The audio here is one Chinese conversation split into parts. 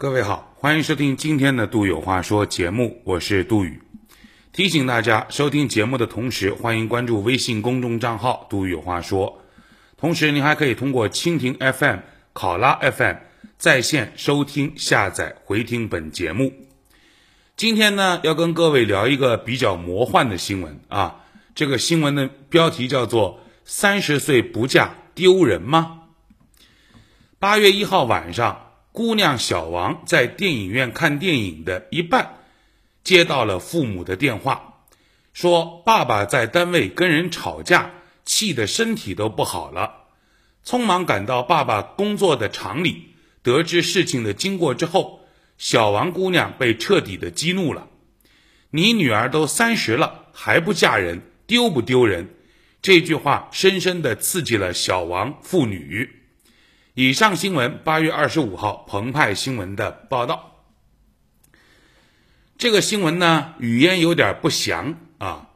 各位好，欢迎收听今天的《杜有话说》节目，我是杜宇。提醒大家，收听节目的同时，欢迎关注微信公众账号“杜有话说”。同时，您还可以通过蜻蜓 FM、考拉 FM 在线收听、下载、回听本节目。今天呢，要跟各位聊一个比较魔幻的新闻啊。这个新闻的标题叫做“三十岁不嫁丢人吗？”八月一号晚上。姑娘小王在电影院看电影的一半，接到了父母的电话，说爸爸在单位跟人吵架，气得身体都不好了。匆忙赶到爸爸工作的厂里，得知事情的经过之后，小王姑娘被彻底的激怒了。你女儿都三十了还不嫁人，丢不丢人？这句话深深的刺激了小王父女。以上新闻，八月二十五号澎湃新闻的报道。这个新闻呢，语言有点不详啊。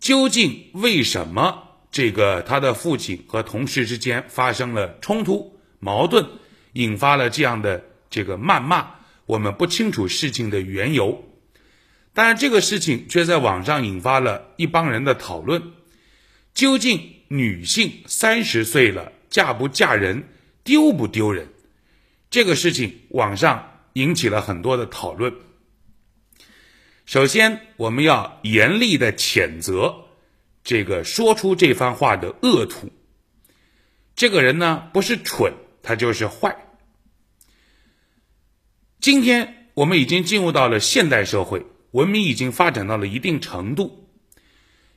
究竟为什么这个他的父亲和同事之间发生了冲突、矛盾，引发了这样的这个谩骂？我们不清楚事情的缘由，但是这个事情却在网上引发了一帮人的讨论。究竟女性三十岁了，嫁不嫁人？丢不丢人？这个事情网上引起了很多的讨论。首先，我们要严厉的谴责这个说出这番话的恶徒。这个人呢，不是蠢，他就是坏。今天我们已经进入到了现代社会，文明已经发展到了一定程度。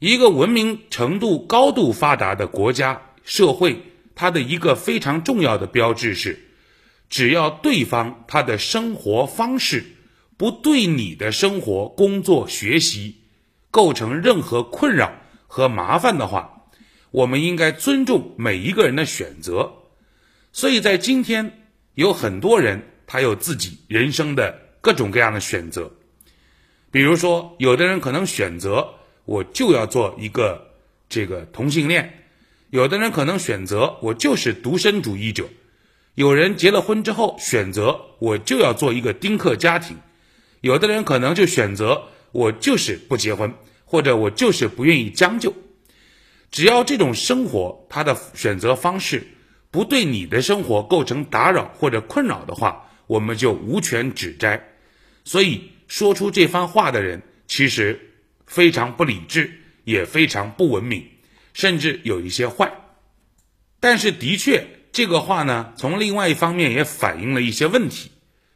一个文明程度高度发达的国家社会。它的一个非常重要的标志是，只要对方他的生活方式不对你的生活、工作、学习构成任何困扰和麻烦的话，我们应该尊重每一个人的选择。所以在今天，有很多人他有自己人生的各种各样的选择，比如说，有的人可能选择我就要做一个这个同性恋。有的人可能选择我就是独身主义者，有人结了婚之后选择我就要做一个丁克家庭，有的人可能就选择我就是不结婚，或者我就是不愿意将就。只要这种生活他的选择方式不对你的生活构成打扰或者困扰的话，我们就无权指摘。所以说出这番话的人其实非常不理智，也非常不文明。甚至有一些坏，但是的确，这个话呢，从另外一方面也反映了一些问题，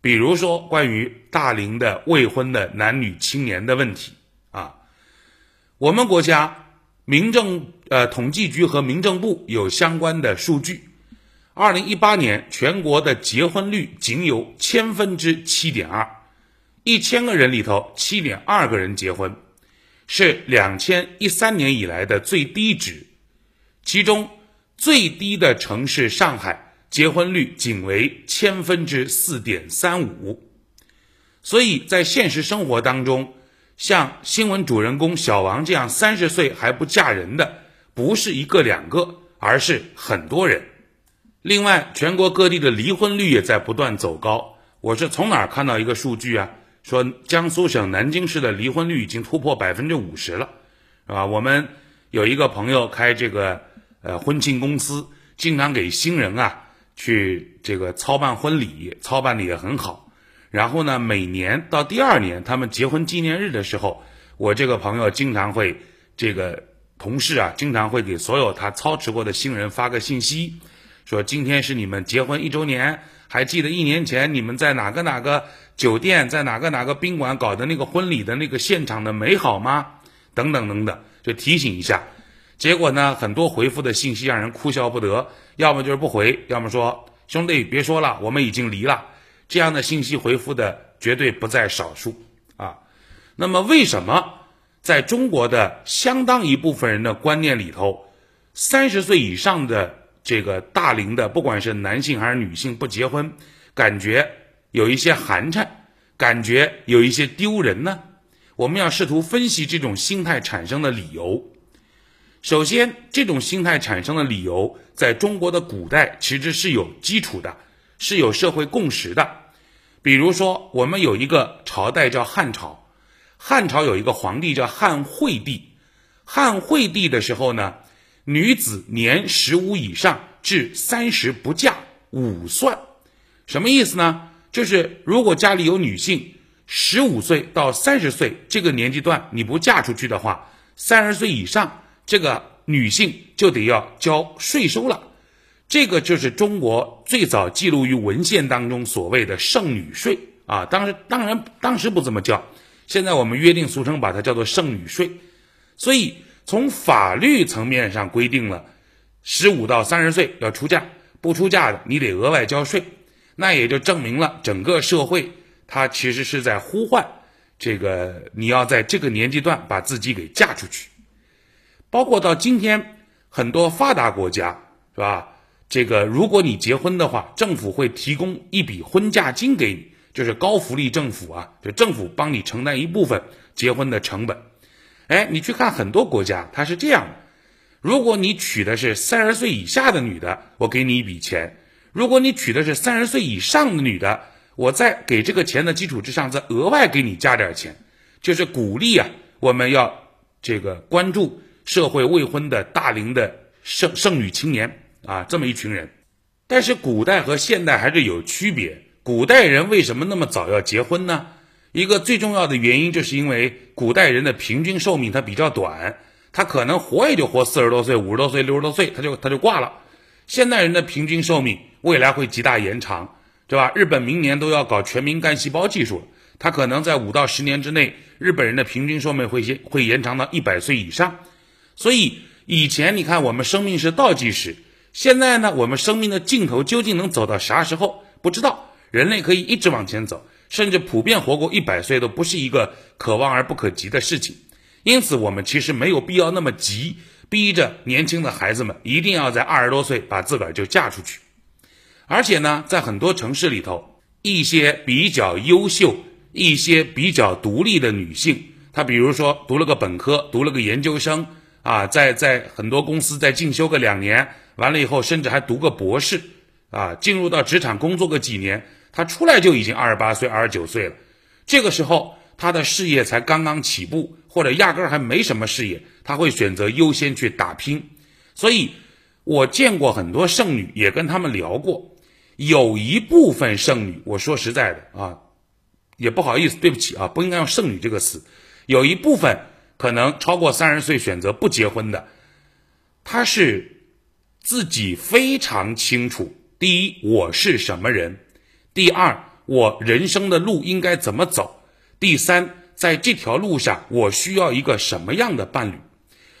比如说关于大龄的未婚的男女青年的问题啊。我们国家民政呃统计局和民政部有相关的数据，二零一八年全国的结婚率仅有千分之七点二，一千个人里头七点二个人结婚。是两千一三年以来的最低值，其中最低的城市上海结婚率仅为千分之四点三五，所以在现实生活当中，像新闻主人公小王这样三十岁还不嫁人的，不是一个两个，而是很多人。另外，全国各地的离婚率也在不断走高。我是从哪儿看到一个数据啊？说江苏省南京市的离婚率已经突破百分之五十了，是吧？我们有一个朋友开这个呃婚庆公司，经常给新人啊去这个操办婚礼，操办的也很好。然后呢，每年到第二年他们结婚纪念日的时候，我这个朋友经常会这个同事啊，经常会给所有他操持过的新人发个信息，说今天是你们结婚一周年。还记得一年前你们在哪个哪个酒店，在哪个哪个宾馆搞的那个婚礼的那个现场的美好吗？等等等等，就提醒一下。结果呢，很多回复的信息让人哭笑不得，要么就是不回，要么说兄弟别说了，我们已经离了。这样的信息回复的绝对不在少数啊。那么为什么在中国的相当一部分人的观念里头，三十岁以上的？这个大龄的，不管是男性还是女性，不结婚，感觉有一些寒碜，感觉有一些丢人呢。我们要试图分析这种心态产生的理由。首先，这种心态产生的理由，在中国的古代其实是有基础的，是有社会共识的。比如说，我们有一个朝代叫汉朝，汉朝有一个皇帝叫汉惠帝。汉惠帝的时候呢，女子年十五以上至三十不嫁，五算。什么意思呢？就是如果家里有女性，十五岁到三十岁这个年纪段你不嫁出去的话，三十岁以上这个女性就得要交税收了。这个就是中国最早记录于文献当中所谓的剩女税啊，当时当然当时不这么叫，现在我们约定俗称把它叫做剩女税。所以从法律层面上规定了，十五到三十岁要出嫁，不出嫁的你得额外交税，那也就证明了整个社会它其实是在呼唤这个你要在这个年纪段把自己给嫁出去，包括到今天很多发达国家是吧？这个，如果你结婚的话，政府会提供一笔婚嫁金给你，就是高福利政府啊，就政府帮你承担一部分结婚的成本。哎，你去看很多国家，它是这样的：如果你娶的是三十岁以下的女的，我给你一笔钱；如果你娶的是三十岁以上的女的，我在给这个钱的基础之上，再额外给你加点钱，就是鼓励啊，我们要这个关注社会未婚的大龄的剩剩女青年。啊，这么一群人，但是古代和现代还是有区别。古代人为什么那么早要结婚呢？一个最重要的原因，就是因为古代人的平均寿命它比较短，他可能活也就活四十多岁、五十多岁、六十多岁，他就他就挂了。现代人的平均寿命未来会极大延长，对吧？日本明年都要搞全民干细胞技术，他可能在五到十年之内，日本人的平均寿命会会延长到一百岁以上。所以以前你看，我们生命是倒计时。现在呢，我们生命的尽头究竟能走到啥时候？不知道。人类可以一直往前走，甚至普遍活过一百岁都不是一个可望而不可及的事情。因此，我们其实没有必要那么急，逼着年轻的孩子们一定要在二十多岁把自个儿就嫁出去。而且呢，在很多城市里头，一些比较优秀、一些比较独立的女性，她比如说读了个本科，读了个研究生，啊，在在很多公司再进修个两年。完了以后，甚至还读个博士，啊，进入到职场工作个几年，他出来就已经二十八岁、二十九岁了。这个时候，他的事业才刚刚起步，或者压根儿还没什么事业，他会选择优先去打拼。所以，我见过很多剩女，也跟他们聊过，有一部分剩女，我说实在的啊，也不好意思，对不起啊，不应该用剩女这个词。有一部分可能超过三十岁选择不结婚的，他是。自己非常清楚：第一，我是什么人；第二，我人生的路应该怎么走；第三，在这条路上我需要一个什么样的伴侣。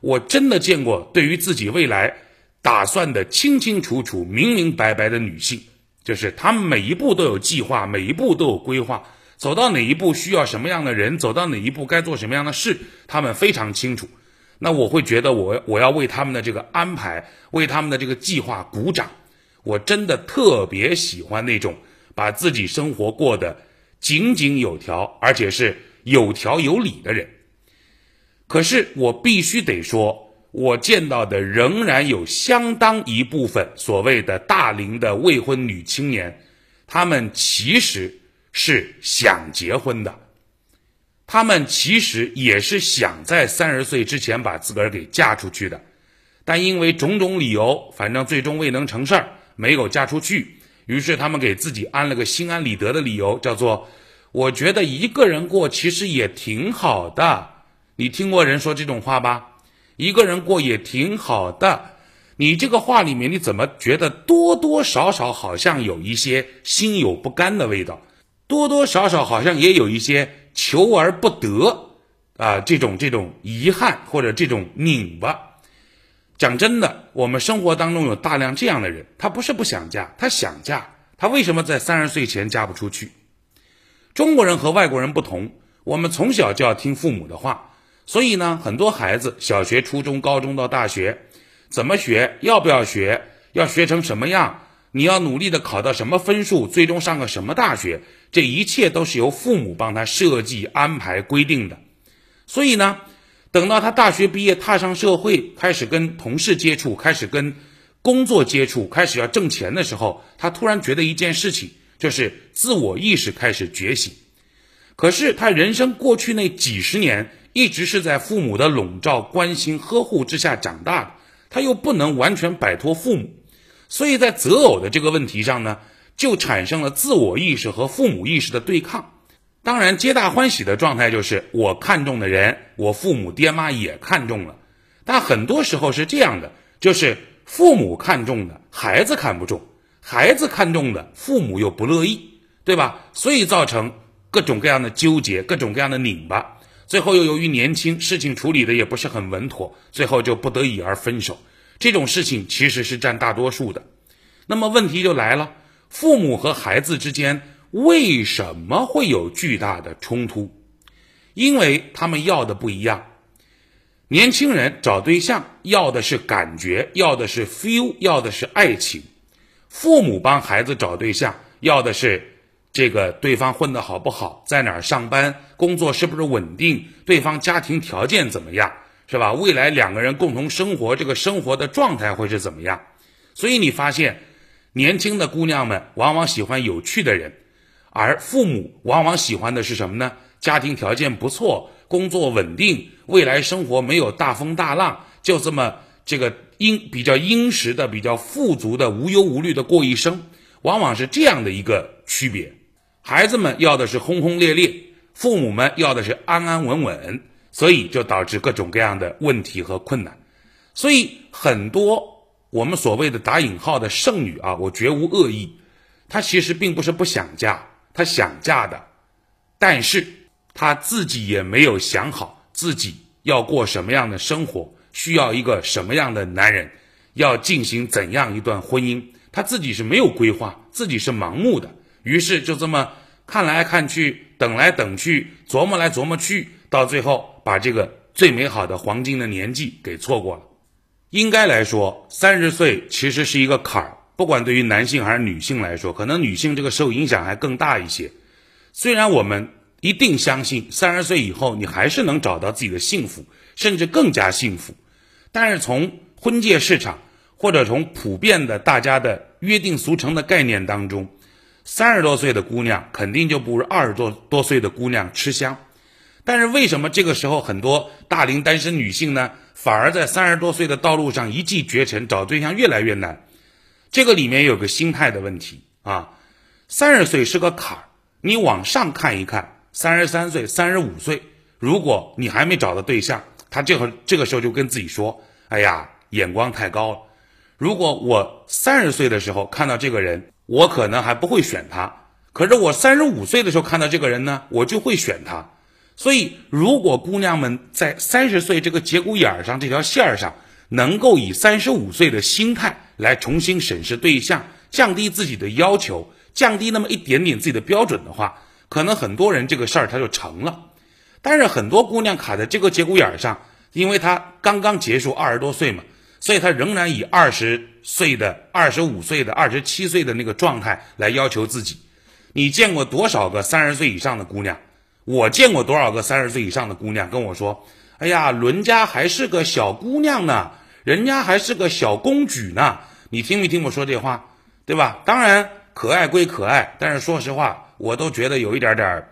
我真的见过对于自己未来打算的清清楚楚、明明白白的女性，就是她们每一步都有计划，每一步都有规划，走到哪一步需要什么样的人，走到哪一步该做什么样的事，她们非常清楚。那我会觉得我我要为他们的这个安排，为他们的这个计划鼓掌。我真的特别喜欢那种把自己生活过得井井有条，而且是有条有理的人。可是我必须得说，我见到的仍然有相当一部分所谓的大龄的未婚女青年，她们其实是想结婚的。他们其实也是想在三十岁之前把自个儿给嫁出去的，但因为种种理由，反正最终未能成事儿，没有嫁出去。于是他们给自己安了个心安理得的理由，叫做“我觉得一个人过其实也挺好的”。你听过人说这种话吧？一个人过也挺好的。你这个话里面，你怎么觉得多多少少好像有一些心有不甘的味道？多多少少好像也有一些。求而不得，啊，这种这种遗憾或者这种拧巴。讲真的，我们生活当中有大量这样的人，他不是不想嫁，他想嫁，他为什么在三十岁前嫁不出去？中国人和外国人不同，我们从小就要听父母的话，所以呢，很多孩子小学、初中、高中到大学，怎么学，要不要学，要学成什么样？你要努力的考到什么分数，最终上个什么大学，这一切都是由父母帮他设计、安排、规定的。所以呢，等到他大学毕业，踏上社会，开始跟同事接触，开始跟工作接触，开始要挣钱的时候，他突然觉得一件事情，就是自我意识开始觉醒。可是他人生过去那几十年一直是在父母的笼罩、关心、呵护之下长大的，他又不能完全摆脱父母，所以在择偶的这个问题上呢，就产生了自我意识和父母意识的对抗。当然，皆大欢喜的状态就是我看中的人，我父母爹妈也看中了。但很多时候是这样的，就是父母看中的孩子看不中，孩子看中的父母又不乐意，对吧？所以造成各种各样的纠结，各种各样的拧巴。最后又由于年轻，事情处理的也不是很稳妥，最后就不得已而分手。这种事情其实是占大多数的。那么问题就来了，父母和孩子之间。为什么会有巨大的冲突？因为他们要的不一样。年轻人找对象要的是感觉，要的是 feel，要的是爱情。父母帮孩子找对象要的是这个对方混得好不好，在哪儿上班，工作是不是稳定，对方家庭条件怎么样，是吧？未来两个人共同生活，这个生活的状态会是怎么样？所以你发现，年轻的姑娘们往往喜欢有趣的人。而父母往往喜欢的是什么呢？家庭条件不错，工作稳定，未来生活没有大风大浪，就这么这个殷比较殷实的、比较富足的、无忧无虑的过一生，往往是这样的一个区别。孩子们要的是轰轰烈烈，父母们要的是安安稳稳，所以就导致各种各样的问题和困难。所以很多我们所谓的打引号的剩女啊，我绝无恶意，她其实并不是不想嫁。她想嫁的，但是她自己也没有想好自己要过什么样的生活，需要一个什么样的男人，要进行怎样一段婚姻，她自己是没有规划，自己是盲目的，于是就这么看来看去，等来等去，琢磨来琢磨去，到最后把这个最美好的黄金的年纪给错过了。应该来说，三十岁其实是一个坎儿。不管对于男性还是女性来说，可能女性这个受影响还更大一些。虽然我们一定相信三十岁以后你还是能找到自己的幸福，甚至更加幸福，但是从婚介市场或者从普遍的大家的约定俗成的概念当中，三十多岁的姑娘肯定就不如二十多多岁的姑娘吃香。但是为什么这个时候很多大龄单身女性呢，反而在三十多岁的道路上一骑绝尘，找对象越来越难？这个里面有个心态的问题啊，三十岁是个坎儿，你往上看一看，三十三岁、三十五岁，如果你还没找到对象，他这会这个时候就跟自己说：“哎呀，眼光太高了。如果我三十岁的时候看到这个人，我可能还不会选他；可是我三十五岁的时候看到这个人呢，我就会选他。所以，如果姑娘们在三十岁这个节骨眼上这条线上，能够以三十五岁的心态。来重新审视对象，降低自己的要求，降低那么一点点自己的标准的话，可能很多人这个事儿他就成了。但是很多姑娘卡在这个节骨眼上，因为她刚刚结束二十多岁嘛，所以她仍然以二十岁的、二十五岁的、二十七岁的那个状态来要求自己。你见过多少个三十岁以上的姑娘？我见过多少个三十岁以上的姑娘跟我说：“哎呀，伦家还是个小姑娘呢。”人家还是个小公举呢，你听没听我说这话，对吧？当然可爱归可爱，但是说实话，我都觉得有一点点，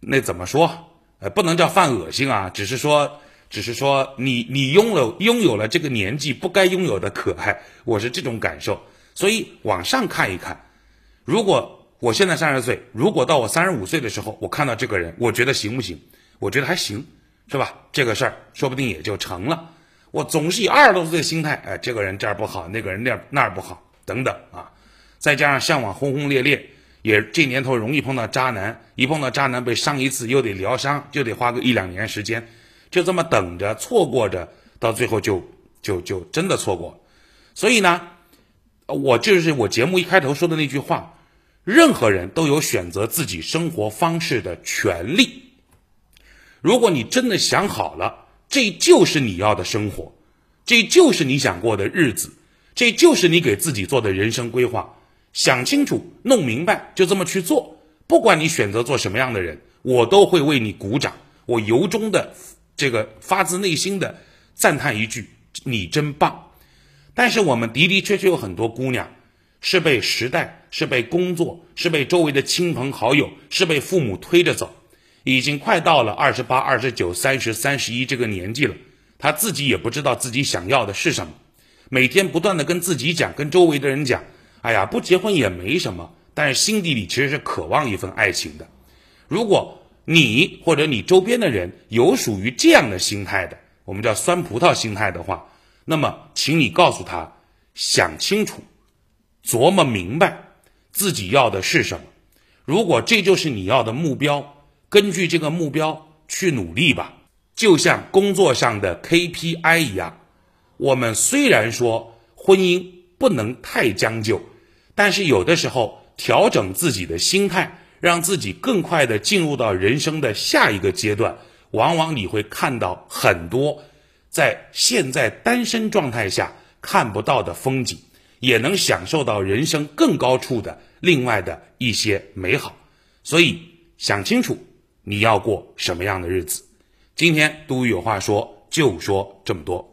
那怎么说？呃，不能叫犯恶心啊，只是说，只是说你你拥有拥有了这个年纪不该拥有的可爱，我是这种感受。所以往上看一看，如果我现在三十岁，如果到我三十五岁的时候，我看到这个人，我觉得行不行？我觉得还行，是吧？这个事儿说不定也就成了。我总是以二十多岁的心态，哎，这个人这儿不好，那个人那儿那儿不好，等等啊，再加上向往轰轰烈烈，也这年头容易碰到渣男，一碰到渣男被伤一次又得疗伤，就得花个一两年时间，就这么等着错过着，到最后就就就真的错过。所以呢，我就是我节目一开头说的那句话，任何人都有选择自己生活方式的权利。如果你真的想好了。这就是你要的生活，这就是你想过的日子，这就是你给自己做的人生规划。想清楚、弄明白，就这么去做。不管你选择做什么样的人，我都会为你鼓掌。我由衷的、这个发自内心的赞叹一句：你真棒。但是我们的的确确有很多姑娘是被时代是被工作，是被周围的亲朋好友，是被父母推着走。已经快到了二十八、二十九、三十、三十一这个年纪了，他自己也不知道自己想要的是什么，每天不断的跟自己讲，跟周围的人讲，哎呀，不结婚也没什么，但是心底里其实是渴望一份爱情的。如果你或者你周边的人有属于这样的心态的，我们叫酸葡萄心态的话，那么，请你告诉他，想清楚，琢磨明白自己要的是什么。如果这就是你要的目标。根据这个目标去努力吧，就像工作上的 KPI 一样。我们虽然说婚姻不能太将就，但是有的时候调整自己的心态，让自己更快的进入到人生的下一个阶段，往往你会看到很多在现在单身状态下看不到的风景，也能享受到人生更高处的另外的一些美好。所以想清楚。你要过什么样的日子？今天都有话说，就说这么多。